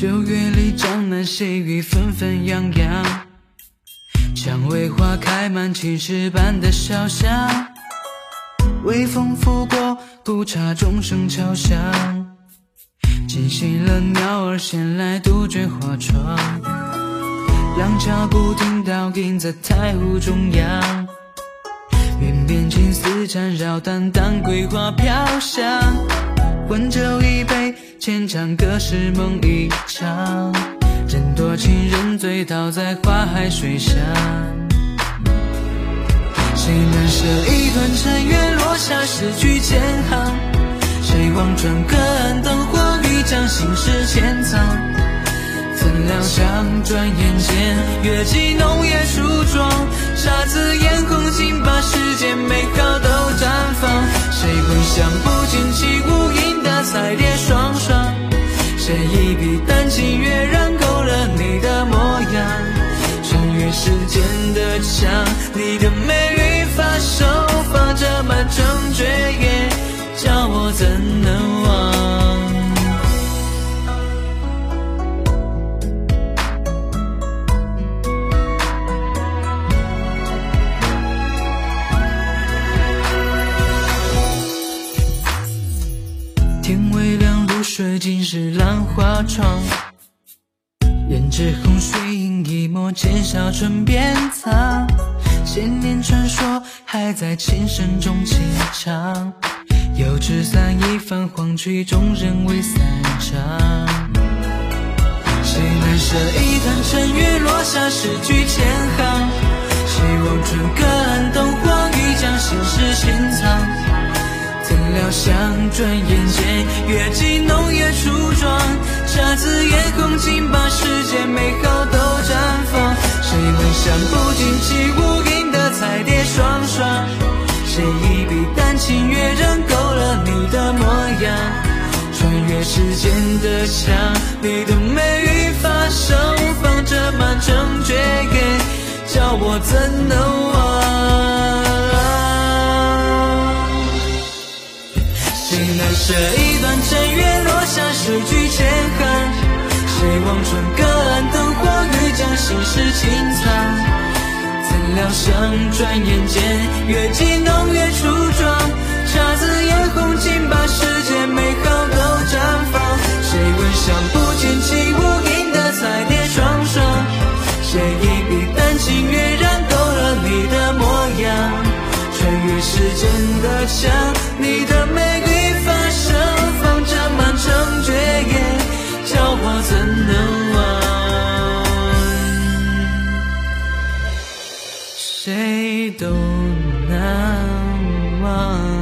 九月里，江南细雨纷纷扬扬，蔷薇花开满青石板的小巷，微风拂过，古刹钟声敲响，惊醒了鸟儿衔来杜鹃花窗，廊桥古亭倒映在太湖中央，云边青丝缠绕，淡淡桂花飘香。温酒一杯，浅唱歌是梦一场。人多情人醉，倒在花海水上。谁能舍一段尘缘，落下诗句千行？谁望穿隔岸灯火，欲将心事潜藏？怎料想转眼间，月季浓夜梳妆，姹紫嫣红，竟把世间美好都绽放。谁会想不尽起舞影？彩蝶双双，谁一笔丹青跃然勾勒你的模样？穿越时间的墙，你的美与发手放着满城绝艳，叫我怎能忘？天微亮水尽是兰花窗，胭脂红水映一抹浅笑唇边藏。千年传说还在琴声中轻唱，油纸伞一泛黄曲终人未散场。谁难舍一段尘缘，落下诗句千行？谁望穿隔岸灯火，欲将心事潜藏？料想转眼间，月季浓叶初妆，姹紫嫣红，竟把世间美好都绽放。谁会想不尽起舞影的彩蝶双双？谁一笔丹青跃然勾勒你的模样？穿越时间的墙，你的美与发手放着满城绝艳，叫我怎能忘？这一段尘缘，落下诗句千行。谁望穿隔岸灯火，欲将心事轻藏？怎料想转眼间，月季浓月初妆，姹紫嫣红，竟把世间美好都绽放。谁闻香不见起舞影的彩蝶双双？谁一笔丹青跃然勾勒你的模样？穿越时间的墙，谁都难忘。